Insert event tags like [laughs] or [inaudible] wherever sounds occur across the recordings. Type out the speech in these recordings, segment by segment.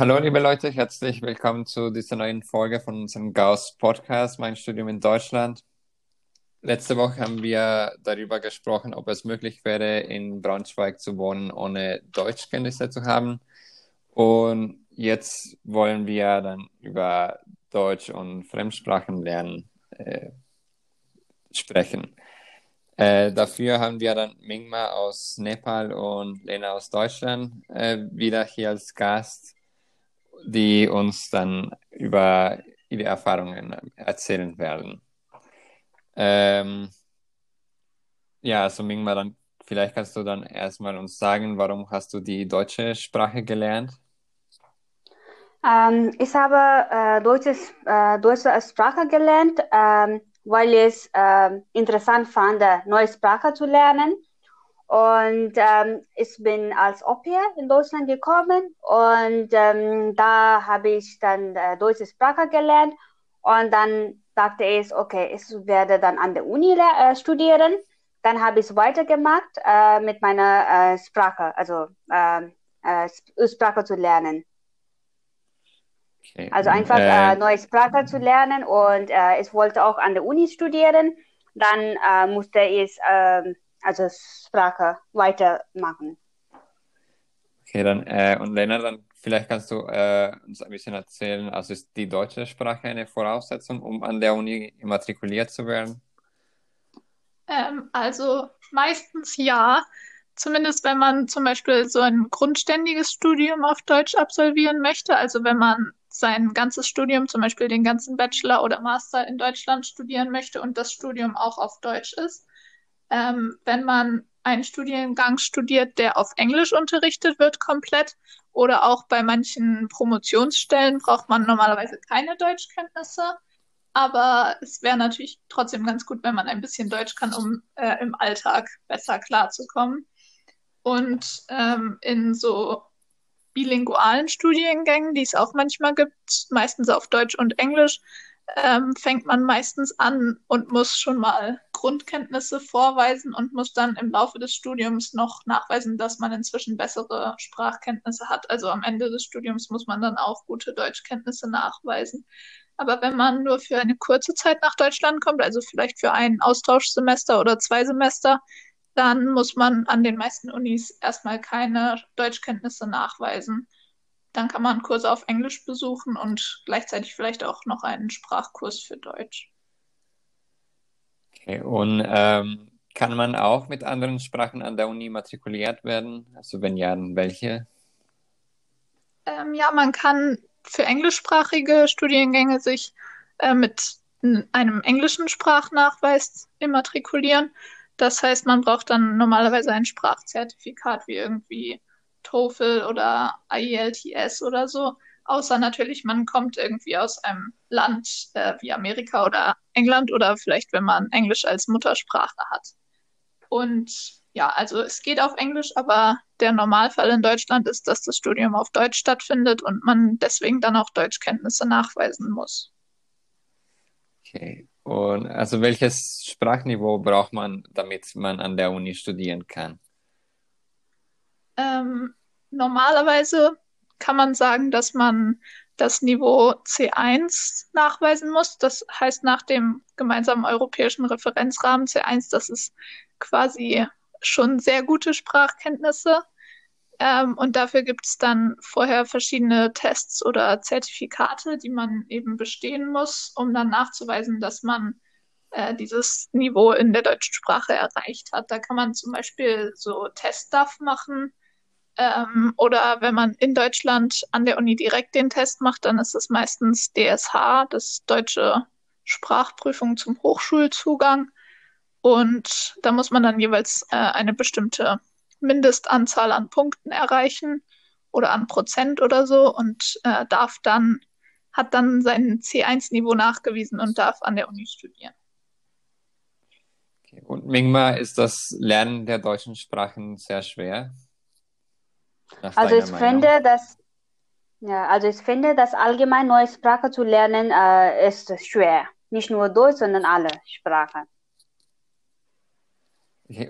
Hallo liebe Leute, herzlich willkommen zu dieser neuen Folge von unserem Gauss Podcast, mein Studium in Deutschland. Letzte Woche haben wir darüber gesprochen, ob es möglich wäre, in Braunschweig zu wohnen, ohne Deutschkenntnisse zu haben. Und jetzt wollen wir dann über Deutsch und Fremdsprachen lernen äh, sprechen. Äh, dafür haben wir dann Mingma aus Nepal und Lena aus Deutschland äh, wieder hier als Gast die uns dann über ihre Erfahrungen erzählen werden. Ähm, ja, also Mingma, dann vielleicht kannst du dann erstmal uns sagen, warum hast du die deutsche Sprache gelernt? Ähm, ich habe äh, deutsches, äh, deutsche Sprache gelernt, ähm, weil ich es äh, interessant fand, neue Sprache zu lernen. Und ähm, ich bin als Au in Deutschland gekommen und ähm, da habe ich dann äh, deutsche Sprache gelernt und dann dachte ich, okay, ich werde dann an der Uni äh, studieren. Dann habe ich es weitergemacht äh, mit meiner äh, Sprache, also ähm, äh, Sprache zu lernen. Okay. Also einfach äh, neue Sprache zu lernen und ich wollte auch an der Uni studieren. Dann musste ich ähm, also Sprache weitermachen. Okay, dann, äh, und Lena, dann vielleicht kannst du äh, uns ein bisschen erzählen, also ist die deutsche Sprache eine Voraussetzung, um an der Uni immatrikuliert zu werden? Ähm, also meistens ja. Zumindest wenn man zum Beispiel so ein grundständiges Studium auf Deutsch absolvieren möchte, also wenn man sein ganzes Studium, zum Beispiel den ganzen Bachelor oder Master in Deutschland studieren möchte und das Studium auch auf Deutsch ist, ähm, wenn man einen Studiengang studiert, der auf Englisch unterrichtet wird, komplett. Oder auch bei manchen Promotionsstellen braucht man normalerweise keine Deutschkenntnisse. Aber es wäre natürlich trotzdem ganz gut, wenn man ein bisschen Deutsch kann, um äh, im Alltag besser klarzukommen. Und ähm, in so bilingualen Studiengängen, die es auch manchmal gibt, meistens auf Deutsch und Englisch, ähm, fängt man meistens an und muss schon mal Grundkenntnisse vorweisen und muss dann im Laufe des Studiums noch nachweisen, dass man inzwischen bessere Sprachkenntnisse hat. Also am Ende des Studiums muss man dann auch gute Deutschkenntnisse nachweisen. Aber wenn man nur für eine kurze Zeit nach Deutschland kommt, also vielleicht für ein Austauschsemester oder zwei Semester, dann muss man an den meisten Unis erstmal keine Deutschkenntnisse nachweisen. Dann kann man Kurse auf Englisch besuchen und gleichzeitig vielleicht auch noch einen Sprachkurs für Deutsch. Okay, und ähm, kann man auch mit anderen Sprachen an der Uni matrikuliert werden? Also wenn ja, welche? Ähm, ja, man kann für englischsprachige Studiengänge sich äh, mit einem englischen Sprachnachweis immatrikulieren. Das heißt, man braucht dann normalerweise ein Sprachzertifikat wie irgendwie TOEFL oder IELTS oder so. Außer natürlich, man kommt irgendwie aus einem Land äh, wie Amerika oder England oder vielleicht, wenn man Englisch als Muttersprache hat. Und ja, also es geht auf Englisch, aber der Normalfall in Deutschland ist, dass das Studium auf Deutsch stattfindet und man deswegen dann auch Deutschkenntnisse nachweisen muss. Okay. Und also welches Sprachniveau braucht man, damit man an der Uni studieren kann? Ähm, normalerweise kann man sagen, dass man das Niveau C1 nachweisen muss. Das heißt, nach dem gemeinsamen europäischen Referenzrahmen C1, das ist quasi schon sehr gute Sprachkenntnisse. Ähm, und dafür gibt es dann vorher verschiedene Tests oder Zertifikate, die man eben bestehen muss, um dann nachzuweisen, dass man äh, dieses Niveau in der deutschen Sprache erreicht hat. Da kann man zum Beispiel so Teststuff machen ähm, oder wenn man in Deutschland an der Uni direkt den Test macht, dann ist es meistens DSH, das deutsche Sprachprüfung zum Hochschulzugang. Und da muss man dann jeweils äh, eine bestimmte Mindestanzahl an Punkten erreichen oder an Prozent oder so und äh, darf dann, hat dann sein C1-Niveau nachgewiesen und darf an der Uni studieren. Okay. Und Mingma, ist das Lernen der deutschen Sprachen sehr schwer? Also ich Meinung? finde, dass ja, also ich finde, dass allgemein neue Sprache zu lernen äh, ist schwer. Nicht nur Deutsch, sondern alle Sprachen.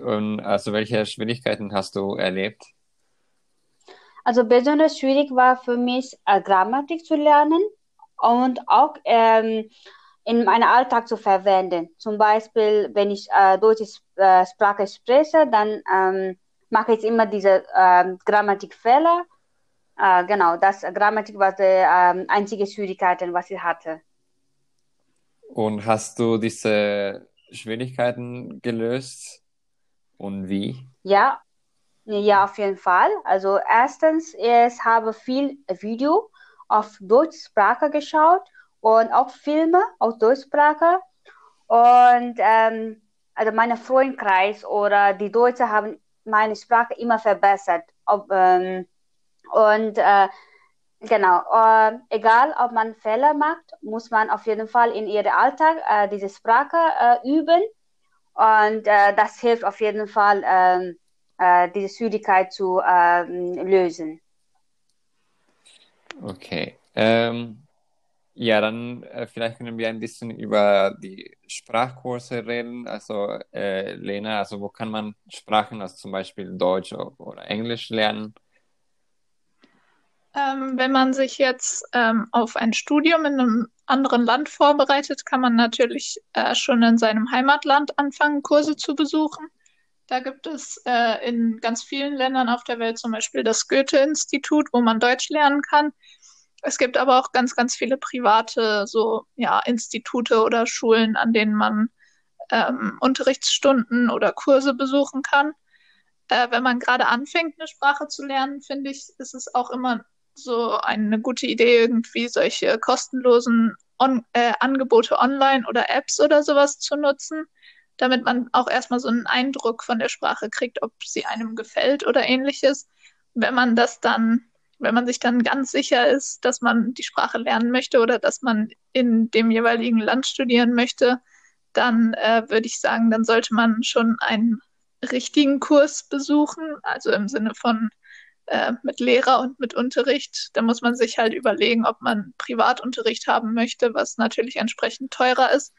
Und also welche Schwierigkeiten hast du erlebt? Also besonders schwierig war für mich, äh, Grammatik zu lernen und auch ähm, in meinem Alltag zu verwenden. Zum Beispiel, wenn ich äh, deutsche äh, Sprache spreche, dann ähm, mache ich immer diese ähm, Grammatikfehler. Äh, genau, das Grammatik war die ähm, einzige Schwierigkeit, was ich hatte. Und hast du diese Schwierigkeiten gelöst? Und wie? Ja, ja, auf jeden Fall. Also erstens, ich habe viel Video auf Deutschsprache geschaut und auch Filme auf Deutschsprache. Und ähm, also mein Freundkreis oder die Deutschen haben meine Sprache immer verbessert. Ob, ähm, und äh, genau, äh, egal ob man Fehler macht, muss man auf jeden Fall in ihrem Alltag äh, diese Sprache äh, üben. Und äh, das hilft auf jeden Fall, ähm, äh, diese Schwierigkeit zu ähm, lösen. Okay. Ähm, ja, dann äh, vielleicht können wir ein bisschen über die Sprachkurse reden. Also äh, Lena, also wo kann man Sprachen, also zum Beispiel Deutsch oder Englisch lernen? Ähm, wenn man sich jetzt ähm, auf ein Studium in einem anderen Land vorbereitet, kann man natürlich äh, schon in seinem Heimatland anfangen, Kurse zu besuchen. Da gibt es äh, in ganz vielen Ländern auf der Welt zum Beispiel das Goethe-Institut, wo man Deutsch lernen kann. Es gibt aber auch ganz, ganz viele private so ja Institute oder Schulen, an denen man ähm, Unterrichtsstunden oder Kurse besuchen kann. Äh, wenn man gerade anfängt, eine Sprache zu lernen, finde ich, ist es auch immer so eine gute Idee, irgendwie solche kostenlosen On äh, Angebote online oder Apps oder sowas zu nutzen, damit man auch erstmal so einen Eindruck von der Sprache kriegt, ob sie einem gefällt oder ähnliches. Wenn man das dann wenn man sich dann ganz sicher ist, dass man die Sprache lernen möchte oder dass man in dem jeweiligen Land studieren möchte, dann äh, würde ich sagen, dann sollte man schon einen richtigen Kurs besuchen, also im Sinne von äh, mit Lehrer und mit Unterricht. Da muss man sich halt überlegen, ob man Privatunterricht haben möchte, was natürlich entsprechend teurer ist,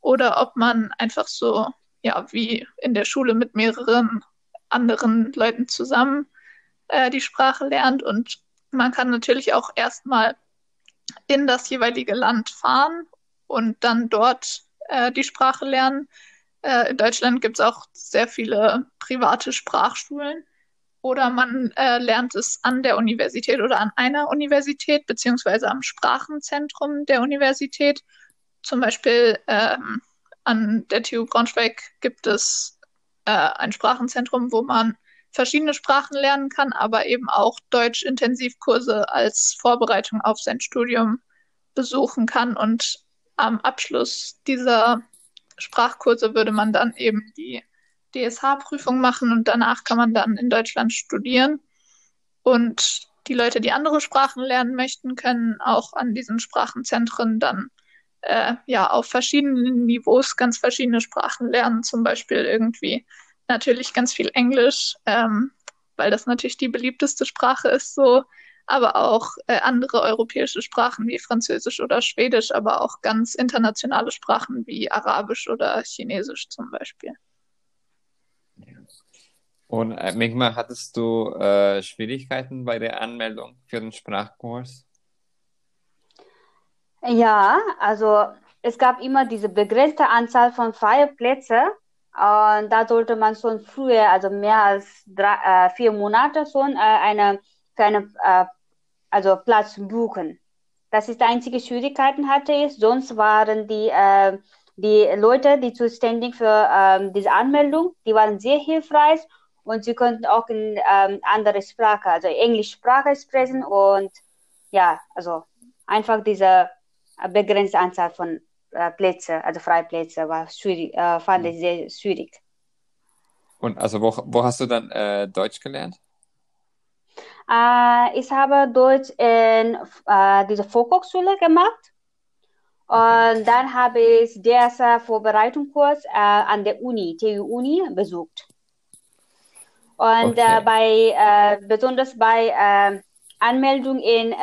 oder ob man einfach so, ja, wie in der Schule mit mehreren anderen Leuten zusammen äh, die Sprache lernt und man kann natürlich auch erstmal in das jeweilige Land fahren und dann dort äh, die Sprache lernen. Äh, in Deutschland gibt es auch sehr viele private Sprachschulen. Oder man äh, lernt es an der Universität oder an einer Universität, beziehungsweise am Sprachenzentrum der Universität. Zum Beispiel ähm, an der TU Braunschweig gibt es äh, ein Sprachenzentrum, wo man verschiedene Sprachen lernen kann, aber eben auch Deutsch-Intensivkurse als Vorbereitung auf sein Studium besuchen kann. Und am Abschluss dieser Sprachkurse würde man dann eben die DSH-Prüfung machen und danach kann man dann in Deutschland studieren. Und die Leute, die andere Sprachen lernen möchten, können auch an diesen Sprachenzentren dann äh, ja auf verschiedenen Niveaus ganz verschiedene Sprachen lernen, zum Beispiel irgendwie natürlich ganz viel Englisch, ähm, weil das natürlich die beliebteste Sprache ist so, aber auch äh, andere europäische Sprachen wie Französisch oder Schwedisch, aber auch ganz internationale Sprachen wie Arabisch oder Chinesisch zum Beispiel. Und äh, Migma, hattest du äh, Schwierigkeiten bei der Anmeldung für den Sprachkurs? Ja, also es gab immer diese begrenzte Anzahl von freien Plätzen und da sollte man schon früher, also mehr als drei, äh, vier Monate schon äh, eine, für eine, äh, also Platz buchen. Das ist die einzige Schwierigkeiten hatte ich. Sonst waren die, äh, die Leute, die zuständig für ähm, diese Anmeldung, die waren sehr hilfreich und sie konnten auch in ähm, andere Sprache, also Englischsprache sprechen und ja, also einfach diese begrenzte Anzahl von äh, Plätze, also Freiplätze, war schwierig, äh, fand ich mhm. sehr schwierig. Und also wo, wo hast du dann äh, Deutsch gelernt? Äh, ich habe Deutsch in äh, dieser Volkshochschule gemacht. Und dann habe ich DSA Vorbereitungskurs äh, an der Uni, TU Uni, besucht. Und okay. bei, besonders bei Anmeldung in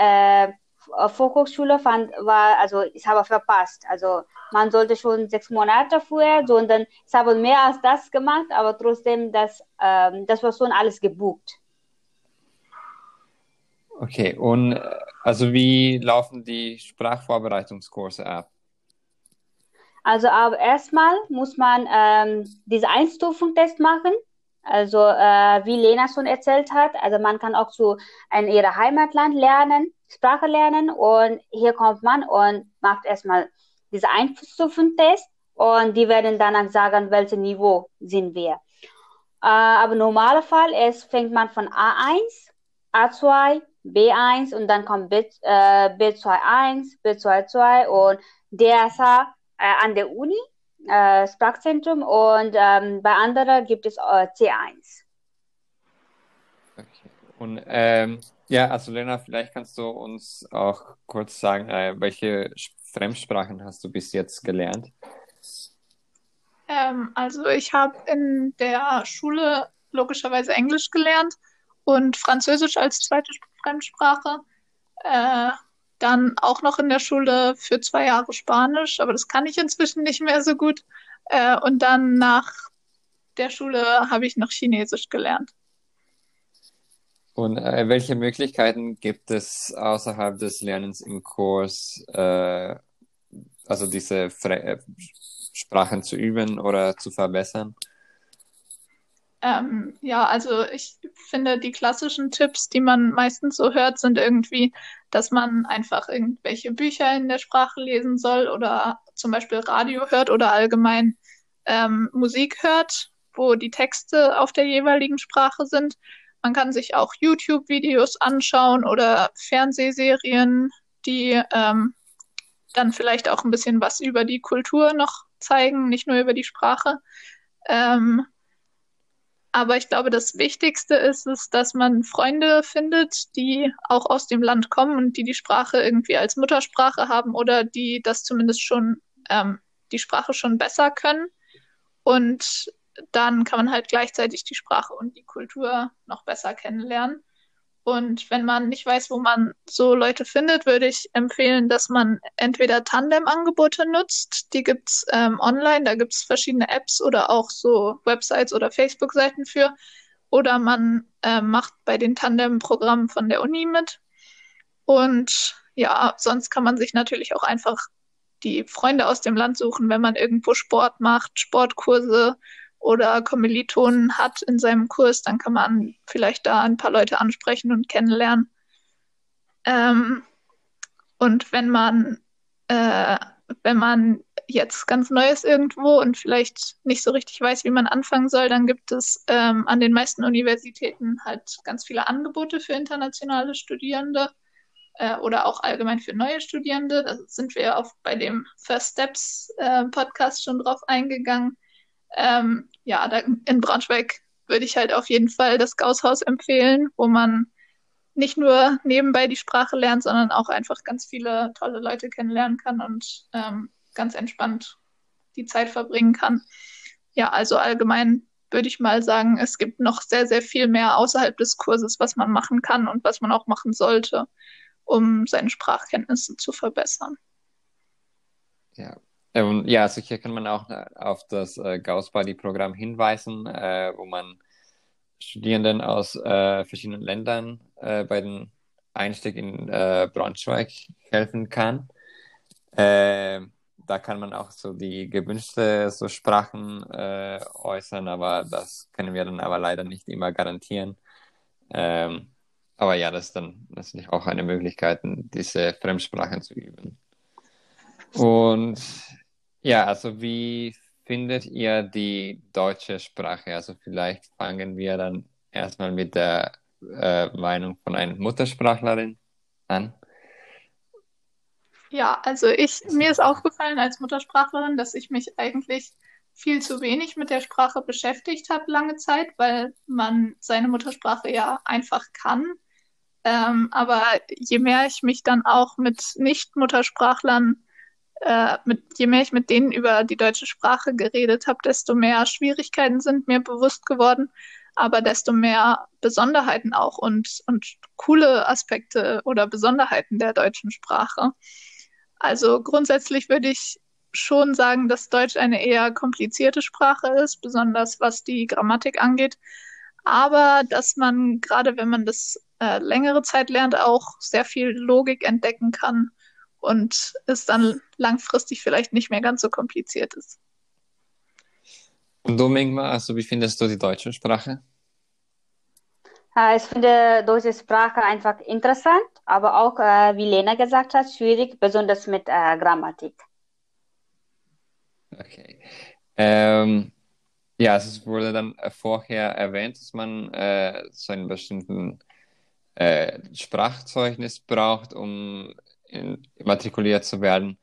Volkshochschule fand, war, also ich habe verpasst. Also man sollte schon sechs Monate vorher, sondern ich habe mehr als das gemacht, aber trotzdem, das, ähm, das war schon alles gebucht. Okay, und äh, also wie laufen die Sprachvorbereitungskurse ab? Also aber erstmal muss man ähm, diese Einstufungstest machen. Also äh, wie Lena schon erzählt hat, also man kann auch zu in ihrem Heimatland lernen, Sprache lernen und hier kommt man und macht erstmal diese Einstufungstest und die werden dann sagen, welches Niveau sind wir. Äh, aber normaler Fall ist, fängt man von A1, A2, B1 und dann kommt B, äh, B21, B22 und DSA äh, an der Uni, äh, Sprachzentrum und ähm, bei anderen gibt es äh, C1. Okay. Und ähm, ja, also Lena, vielleicht kannst du uns auch kurz sagen, äh, welche Fremdsprachen hast du bis jetzt gelernt? Ähm, also ich habe in der Schule logischerweise Englisch gelernt und Französisch als zweite Fremdsprache. Äh, dann auch noch in der Schule für zwei Jahre Spanisch, aber das kann ich inzwischen nicht mehr so gut. Äh, und dann nach der Schule habe ich noch Chinesisch gelernt. Und äh, welche Möglichkeiten gibt es außerhalb des Lernens im Kurs, äh, also diese Fre äh, Sprachen zu üben oder zu verbessern? Ähm, ja, also ich finde, die klassischen Tipps, die man meistens so hört, sind irgendwie, dass man einfach irgendwelche Bücher in der Sprache lesen soll oder zum Beispiel Radio hört oder allgemein ähm, Musik hört, wo die Texte auf der jeweiligen Sprache sind. Man kann sich auch YouTube-Videos anschauen oder Fernsehserien, die ähm, dann vielleicht auch ein bisschen was über die Kultur noch zeigen, nicht nur über die Sprache. Ähm, aber ich glaube, das Wichtigste ist es, dass man Freunde findet, die auch aus dem Land kommen und die die Sprache irgendwie als Muttersprache haben oder die das zumindest schon, ähm, die Sprache schon besser können. Und dann kann man halt gleichzeitig die Sprache und die Kultur noch besser kennenlernen. Und wenn man nicht weiß, wo man so Leute findet, würde ich empfehlen, dass man entweder Tandem-Angebote nutzt. Die gibt's ähm, online, da gibt's verschiedene Apps oder auch so Websites oder Facebook-Seiten für. Oder man äh, macht bei den Tandem-Programmen von der Uni mit. Und ja, sonst kann man sich natürlich auch einfach die Freunde aus dem Land suchen, wenn man irgendwo Sport macht, Sportkurse oder Kommilitonen hat in seinem Kurs, dann kann man vielleicht da ein paar Leute ansprechen und kennenlernen. Ähm, und wenn man, äh, wenn man jetzt ganz neu ist irgendwo und vielleicht nicht so richtig weiß, wie man anfangen soll, dann gibt es ähm, an den meisten Universitäten halt ganz viele Angebote für internationale Studierende äh, oder auch allgemein für neue Studierende. Da sind wir auch bei dem First Steps äh, Podcast schon drauf eingegangen. Ähm, ja, da in Braunschweig würde ich halt auf jeden Fall das Gausshaus empfehlen, wo man nicht nur nebenbei die Sprache lernt, sondern auch einfach ganz viele tolle Leute kennenlernen kann und ähm, ganz entspannt die Zeit verbringen kann. Ja, also allgemein würde ich mal sagen, es gibt noch sehr, sehr viel mehr außerhalb des Kurses, was man machen kann und was man auch machen sollte, um seine Sprachkenntnisse zu verbessern. Ja, ähm, ja, sicher kann man auch äh, auf das äh, Gauss-Buddy-Programm hinweisen, äh, wo man Studierenden aus äh, verschiedenen Ländern äh, bei den Einstieg in äh, Braunschweig helfen kann. Da kann man auch so die gewünschte so Sprachen äußern, aber das können wir dann aber leider nicht immer garantieren. Ähm, aber ja, das ist dann natürlich auch eine Möglichkeit, diese Fremdsprachen zu üben. Und ja, also wie findet ihr die deutsche Sprache? Also vielleicht fangen wir dann erstmal mit der äh, Meinung von einer Muttersprachlerin an. Ja, also ich, mir ist aufgefallen als Muttersprachlerin, dass ich mich eigentlich viel zu wenig mit der Sprache beschäftigt habe lange Zeit, weil man seine Muttersprache ja einfach kann. Ähm, aber je mehr ich mich dann auch mit Nicht-Muttersprachlern äh, mit, je mehr ich mit denen über die deutsche Sprache geredet habe, desto mehr Schwierigkeiten sind mir bewusst geworden, aber desto mehr Besonderheiten auch und, und coole Aspekte oder Besonderheiten der deutschen Sprache. Also grundsätzlich würde ich schon sagen, dass Deutsch eine eher komplizierte Sprache ist, besonders was die Grammatik angeht. Aber dass man, gerade wenn man das äh, längere Zeit lernt, auch sehr viel Logik entdecken kann und es dann langfristig vielleicht nicht mehr ganz so kompliziert ist. Und du, Mingma, also wie findest du die deutsche Sprache? Ich finde deutsche Sprache einfach interessant, aber auch, äh, wie Lena gesagt hat, schwierig, besonders mit äh, Grammatik. Okay. Ähm, ja, es wurde dann vorher erwähnt, dass man äh, so einen bestimmten äh, Sprachzeugnis braucht, um in, immatrikuliert zu werden.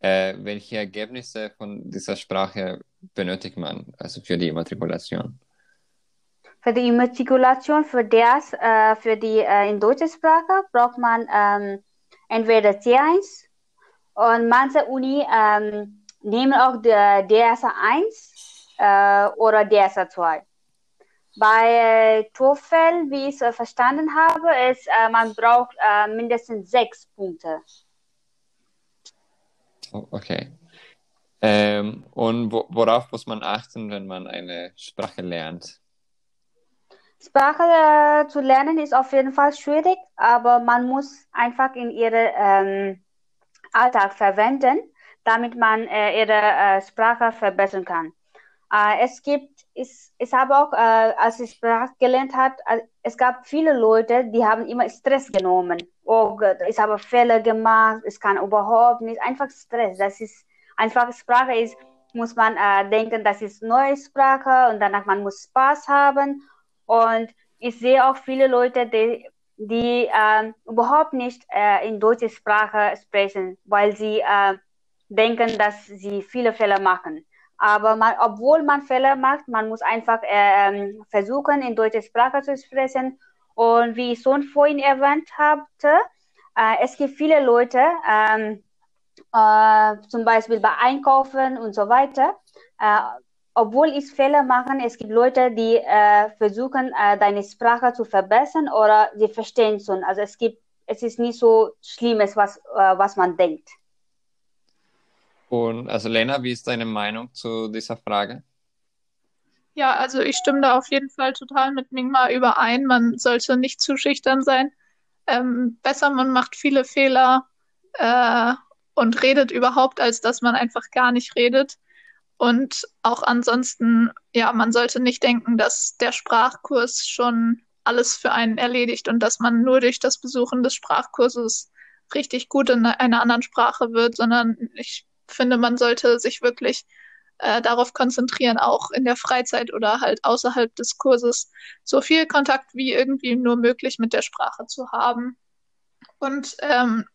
Äh, welche Ergebnisse von dieser Sprache benötigt man, also für die Immatrikulation? Für die Immatrikulation, für das, äh, für die äh, in deutscher Sprache braucht man ähm, entweder C1 und manche Uni ähm, nehmen auch DSA 1 äh, oder DSA 2. Bei TOEFL, wie ich es äh, verstanden habe, ist, äh, man braucht äh, mindestens sechs Punkte. Oh, okay. Ähm, und wo, worauf muss man achten, wenn man eine Sprache lernt? Sprache äh, zu lernen ist auf jeden Fall schwierig, aber man muss einfach in ihrem ähm, Alltag verwenden, damit man äh, ihre äh, Sprache verbessern kann. Es gibt, ich, ich habe auch, äh, als ich Sprache gelernt habe, äh, es gab viele Leute, die haben immer Stress genommen. Oh Gott, ich habe Fehler gemacht, ich kann überhaupt nicht, einfach Stress. Das ist einfach Sprache ist, muss man äh, denken, das ist neue Sprache und danach man muss Spaß haben und ich sehe auch viele Leute, die, die äh, überhaupt nicht äh, in deutscher Sprache sprechen, weil sie äh, denken, dass sie viele Fehler machen. Aber man, obwohl man Fehler macht, man muss einfach ähm, versuchen, in deutscher Sprache zu sprechen. Und wie ich schon vorhin erwähnt habe, äh, es gibt viele Leute, ähm, äh, zum Beispiel bei Einkaufen und so weiter, äh, obwohl ich Fehler mache, es gibt Leute, die äh, versuchen, äh, deine Sprache zu verbessern oder sie verstehen schon. Also es gibt, es ist nicht so Schlimmes, was, äh, was man denkt. Und also Lena, wie ist deine Meinung zu dieser Frage? Ja, also ich stimme da auf jeden Fall total mit Mingma überein. Man sollte nicht zu schüchtern sein. Ähm, besser, man macht viele Fehler äh, und redet überhaupt, als dass man einfach gar nicht redet. Und auch ansonsten, ja, man sollte nicht denken, dass der Sprachkurs schon alles für einen erledigt und dass man nur durch das Besuchen des Sprachkurses richtig gut in einer anderen Sprache wird, sondern ich finde, man sollte sich wirklich äh, darauf konzentrieren, auch in der Freizeit oder halt außerhalb des Kurses so viel Kontakt wie irgendwie nur möglich mit der Sprache zu haben. Und ähm,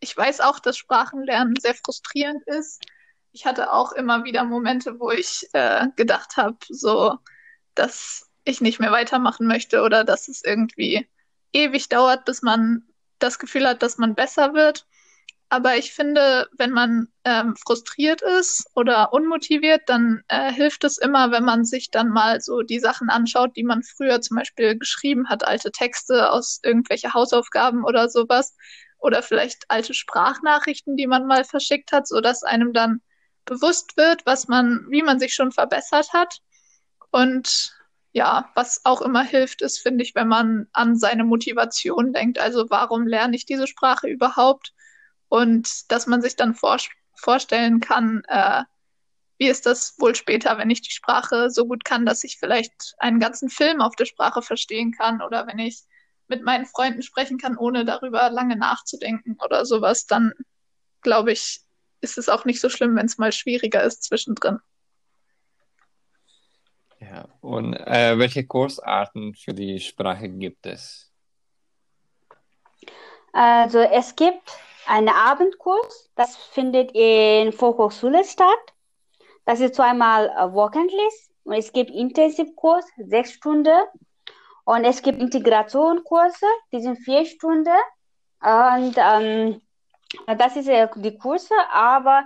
ich weiß auch, dass Sprachenlernen sehr frustrierend ist ich hatte auch immer wieder Momente, wo ich äh, gedacht habe, so, dass ich nicht mehr weitermachen möchte oder dass es irgendwie ewig dauert, bis man das Gefühl hat, dass man besser wird. Aber ich finde, wenn man ähm, frustriert ist oder unmotiviert, dann äh, hilft es immer, wenn man sich dann mal so die Sachen anschaut, die man früher zum Beispiel geschrieben hat, alte Texte aus irgendwelche Hausaufgaben oder sowas. Oder vielleicht alte Sprachnachrichten, die man mal verschickt hat, sodass einem dann bewusst wird, was man, wie man sich schon verbessert hat. Und ja, was auch immer hilft, ist, finde ich, wenn man an seine Motivation denkt. Also warum lerne ich diese Sprache überhaupt? Und dass man sich dann vor, vorstellen kann, äh, wie ist das wohl später, wenn ich die Sprache so gut kann, dass ich vielleicht einen ganzen Film auf der Sprache verstehen kann oder wenn ich mit meinen Freunden sprechen kann, ohne darüber lange nachzudenken oder sowas, dann glaube ich, ist es auch nicht so schlimm, wenn es mal schwieriger ist zwischendrin. Ja, und äh, welche Kursarten für die Sprache gibt es? Also es gibt einen Abendkurs, das findet in Volkshochschule statt. Das ist zweimal wöchentlich und es gibt Intensivkurs, sechs Stunden. Und es gibt Integrationskurse, die sind vier Stunden. Und ähm, das ist ja die Kurse, aber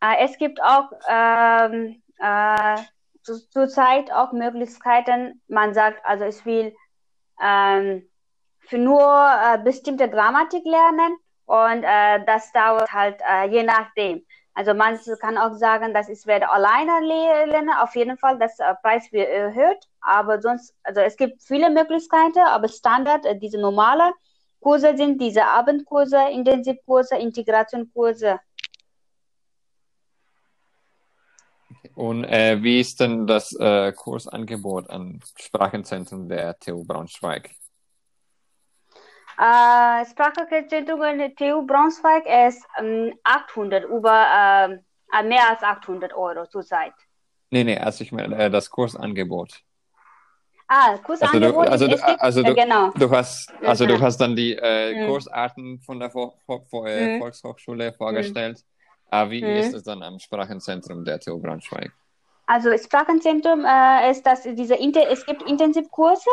äh, es gibt auch ähm, äh, zurzeit auch Möglichkeiten, man sagt, also ich will ähm, für nur äh, bestimmte Grammatik lernen und äh, das dauert halt äh, je nachdem. Also man kann auch sagen, dass ich werde alleine lernen. Auf jeden Fall, das äh, Preis wird erhöht. Aber sonst, also es gibt viele Möglichkeiten, aber Standard, äh, diese normale Kurse sind diese Abendkurse, Intensivkurse, Integrationkurse. Und äh, wie ist denn das äh, Kursangebot an Sprachenzentren der TU Braunschweig? Äh, TU Braunschweig ist ähm, 800, über äh, mehr als 800 Euro zurzeit. Nee, nee, also ich meine äh, das Kursangebot. Ah, Kursangebot. Also, du, also, du, also du, genau. du hast, also ja. du hast dann die äh, Mhm. Kursarten von der Vo Vo Vo äh, Mhm. Volkshochschule vorgestellt. Aber wie Mhm. ist es dann am Sprachenzentrum der TU Braunschweig? Also Sprachenzentrum äh, ist das diese es gibt Intensivkurse,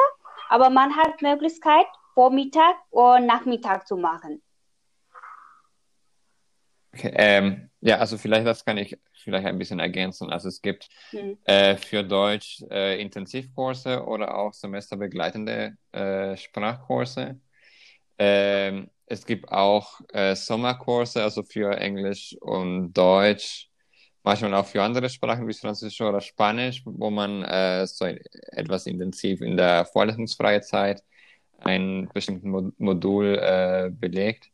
aber man hat Möglichkeit Vormittag und Nachmittag zu machen. Okay, ähm, ja, also vielleicht das kann ich vielleicht ein bisschen ergänzen. Also es gibt Mhm. äh, für Deutsch äh, Intensivkurse oder auch semesterbegleitende äh, Sprachkurse. Ähm, es gibt auch äh, Sommerkurse, also für Englisch und Deutsch, manchmal auch für andere Sprachen wie Französisch oder Spanisch, wo man äh, so etwas intensiv in der vorlesungsfreien Zeit ein bestimmtes Mo Modul äh, belegt.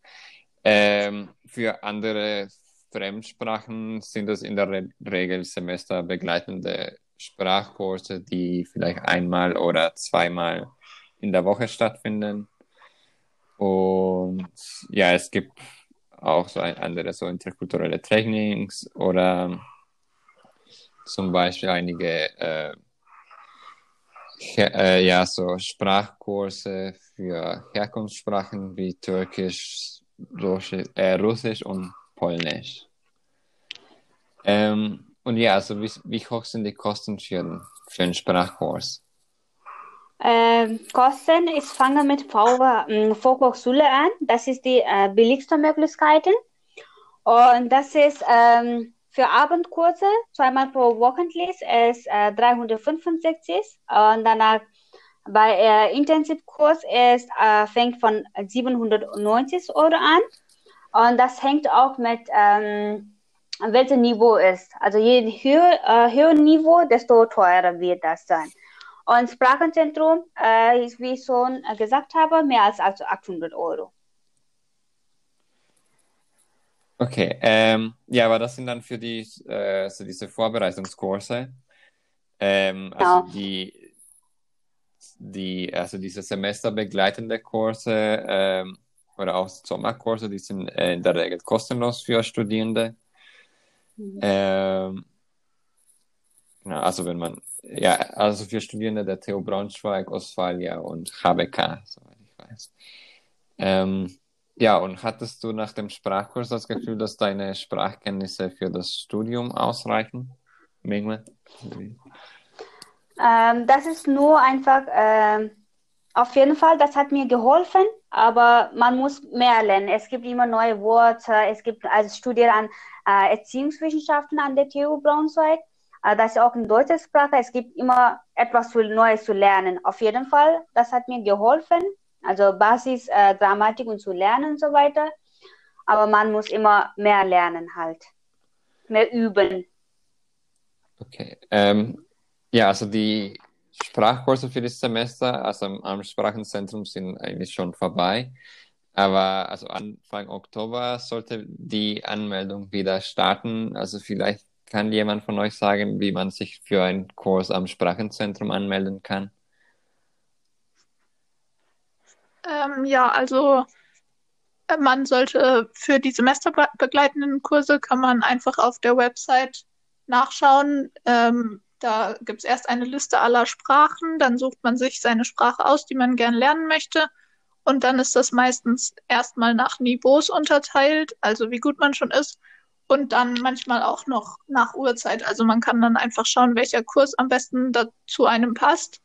Ähm, für andere Fremdsprachen sind es in der Re Regel semesterbegleitende Sprachkurse, die vielleicht einmal oder zweimal in der Woche stattfinden. Und ja, es gibt auch so ein andere so interkulturelle Trainings oder zum Beispiel einige äh, äh, ja, so Sprachkurse für Herkunftssprachen wie Türkisch, Russisch, äh, Russisch und Polnisch. Ähm, und ja, also wie, wie hoch sind die Kosten für, für einen Sprachkurs? Ähm, Kosten, ich fange mit V- ähm, Volkshochschule an. Das ist die äh, billigste Möglichkeit. Und das ist ähm, für Abendkurse, zweimal pro Wochenlich, ist äh, 365. Und danach bei äh, Intensivkurs ist, äh, fängt von 790 Euro an. Und das hängt auch mit, ähm, welches Niveau ist. Also je höher, äh, höher Niveau, desto teurer wird das sein. Und Sprachenzentrum äh, ist, wie ich schon gesagt habe, mehr als 800 Euro. Okay, ähm, ja, aber das sind dann für die, äh, so diese Vorbereitungskurse. Ähm, also Genau. die, die, also diese semesterbegleitende Kurse ähm, oder auch Sommerkurse, die sind äh, in der Regel kostenlos für Studierende. Ähm, genau, also wenn man, ja, also für Studierende der TU Braunschweig, Ostfalia und HBK, soweit ich weiß. Ähm, ja, und hattest du nach dem Sprachkurs das Gefühl, dass deine Sprachkenntnisse für das Studium ausreichen? Mingme? Ähm, das ist nur einfach, ähm, auf jeden Fall, das hat mir geholfen, aber man muss mehr lernen. Es gibt immer neue Worte. Es gibt als Studier an äh, Erziehungswissenschaften an der TU Braunschweig. Äh, das ist auch in deutscher Sprache. Es gibt immer etwas Neues zu lernen. Auf jeden Fall, das hat mir geholfen. Also Basis, äh, Grammatik und zu lernen und so weiter. Aber man muss immer mehr lernen halt. Mehr üben. Okay. Ähm, ja, also die Sprachkurse für das Semester, also am, am Sprachenzentrum sind eigentlich schon vorbei. Aber also Anfang Oktober sollte die Anmeldung wieder starten. Also vielleicht kann jemand von euch sagen, wie man sich für einen Kurs am Sprachenzentrum anmelden kann. Ähm, ja, also äh, man sollte für die semesterbegleitenden Kurse kann man einfach auf der Website nachschauen. Ähm, da gibt es erst eine Liste aller Sprachen, dann sucht man sich seine Sprache aus, die man gern lernen möchte. Und dann ist das meistens erstmal nach Niveaus unterteilt, also wie gut man schon ist. Und dann manchmal auch noch nach Uhrzeit. Also man kann dann einfach schauen, welcher Kurs am besten dazu einem passt.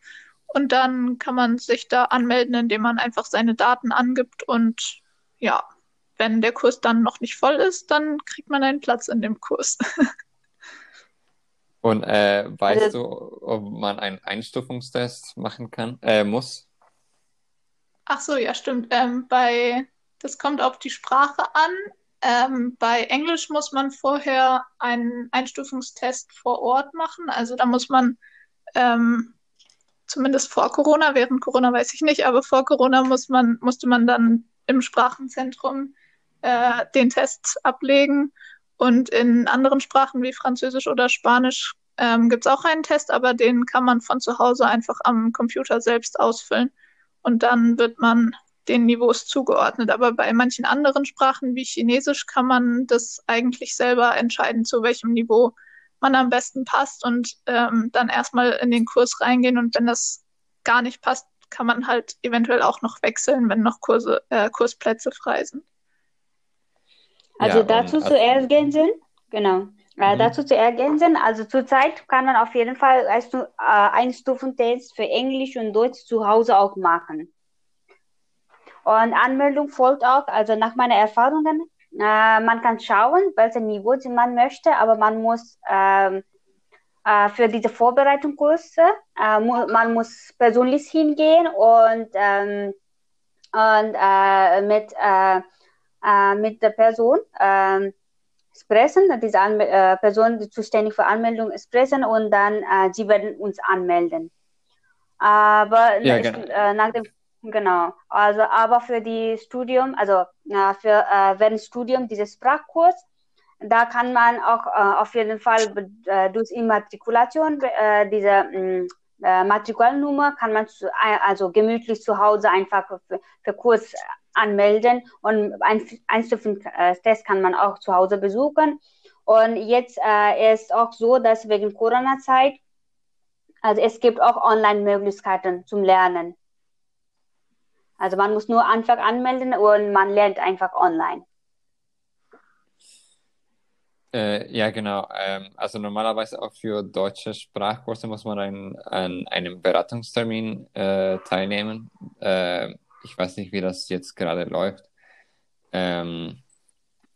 Und dann kann man sich da anmelden, indem man einfach seine Daten angibt. Und ja, wenn der Kurs dann noch nicht voll ist, dann kriegt man einen Platz in dem Kurs. [laughs] Und äh, weißt Also- du, ob man einen Einstufungstest machen kann, äh, muss? Ach so, ja, stimmt. Ähm, bei, das kommt auf die Sprache an. Ähm, bei Englisch muss man vorher einen Einstufungstest vor Ort machen. Also da muss man ähm, zumindest vor Corona, während Corona weiß ich nicht, aber vor Corona muss man, musste man dann im Sprachenzentrum äh, den Test ablegen. Und in anderen Sprachen wie Französisch oder Spanisch ähm, gibt es auch einen Test, aber den kann man von zu Hause einfach am Computer selbst ausfüllen. Und dann wird man den Niveaus zugeordnet. Aber bei manchen anderen Sprachen wie Chinesisch kann man das eigentlich selber entscheiden, zu welchem Niveau man am besten passt und ähm, dann erstmal in den Kurs reingehen. Und wenn das gar nicht passt, kann man halt eventuell auch noch wechseln, wenn noch Kurse, äh, Kursplätze frei sind. Also ja, dazu zu ergänzen, genau. Äh, mhm. Dazu zu ergänzen, also zurzeit kann man auf jeden Fall äh, Einstufentest für Englisch und Deutsch zu Hause auch machen. Und Anmeldung folgt auch, also nach meinen Erfahrungen, äh, man kann schauen, welches Niveau man möchte, aber man muss ähm, äh, für diese Vorbereitungskurse, äh, mu man muss persönlich hingehen und, ähm, und äh, mit, äh, äh, mit der Person ähm, sprechen, diese Anme Person, die zuständig für Anmeldung sprechen und dann sie werden uns anmelden. Aber ja, genau. nach dem Genau. Also, aber für die Studium, also äh, für äh, während Studium dieses Sprachkurs, da kann man auch äh, auf jeden Fall äh, durch Immatrikulation äh, diese mm, äh, Matrikulnummer kann man zu, also gemütlich zu Hause einfach für, für Kurs anmelden und ein Einzeltest kann man auch zu Hause besuchen. Und jetzt äh, ist auch so, dass wegen Corona-Zeit, also es gibt auch Online-Möglichkeiten zum Lernen. Also man muss nur einfach anmelden und man lernt einfach online. Äh, ja, genau. Ähm, also normalerweise auch für deutsche Sprachkurse muss man ein, an einem Beratungstermin äh, teilnehmen. Äh, ich weiß nicht, wie das jetzt gerade läuft. Ähm,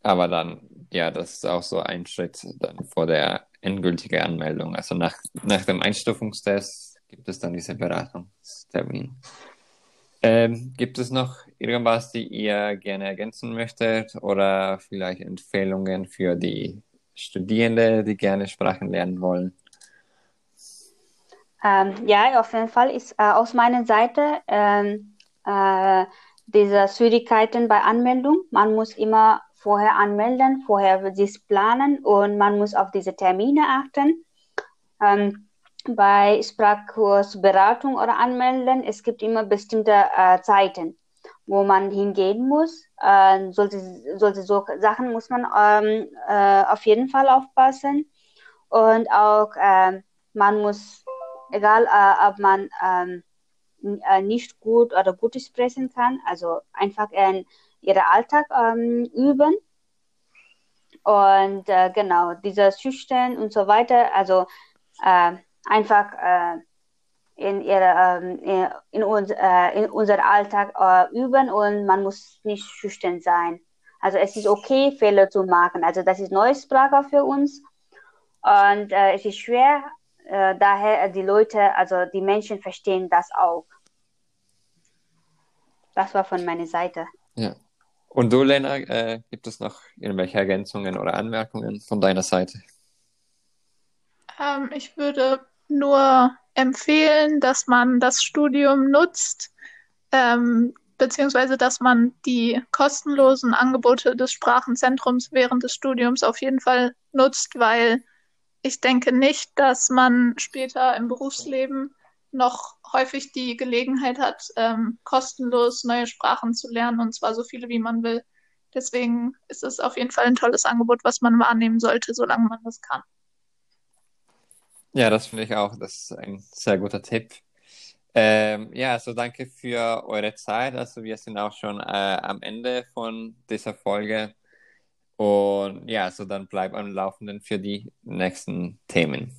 aber dann, ja, das ist auch so ein Schritt dann vor der endgültigen Anmeldung. Also nach, nach dem Einstufungstest gibt es dann diesen Beratungstermin. Ähm, gibt es noch irgendwas, die ihr gerne ergänzen möchtet oder vielleicht Empfehlungen für die Studierenden, die gerne Sprachen lernen wollen? Ähm, ja, auf jeden Fall ist äh, aus meiner Seite ähm, äh, diese Schwierigkeiten bei Anmeldung. Man muss immer vorher anmelden, vorher sich planen und man muss auf diese Termine achten. Ähm, bei Sprachkursberatung oder Anmelden, es gibt immer bestimmte äh, Zeiten, wo man hingehen muss. Äh, solche, solche so Sachen muss man ähm, äh, auf jeden Fall aufpassen. Und auch ähm, man muss, egal äh, ob man ähm, äh, nicht gut oder gut sprechen kann, also einfach in ihren Alltag ähm, üben. Und äh, genau, dieser Schüchtern und so weiter, also einfach äh, in, ihre, äh, in, uns, äh, in unser Alltag äh, üben und man muss nicht schüchtern sein. Also es ist okay, Fehler zu machen. Also das ist neue Sprache für uns und äh, es ist schwer. Äh, daher die Leute, also die Menschen verstehen das auch. Das war von meiner Seite. Ja. Und du, Lena, äh, gibt es noch irgendwelche Ergänzungen oder Anmerkungen von deiner Seite? Ähm, ich würde nur empfehlen, dass man das Studium nutzt, ähm, beziehungsweise dass man die kostenlosen Angebote des Sprachenzentrums während des Studiums auf jeden Fall nutzt, weil ich denke nicht, dass man später im Berufsleben noch häufig die Gelegenheit hat, ähm, kostenlos neue Sprachen zu lernen, und zwar so viele, wie man will. Deswegen ist es auf jeden Fall ein tolles Angebot, was man wahrnehmen sollte, solange man das kann. Ja, das finde ich auch. Das ist ein sehr guter Tipp. Ähm, ja, also danke für eure Zeit. Also wir sind auch schon äh, am Ende von dieser Folge. Und ja, also dann bleibt am Laufenden für die nächsten Themen.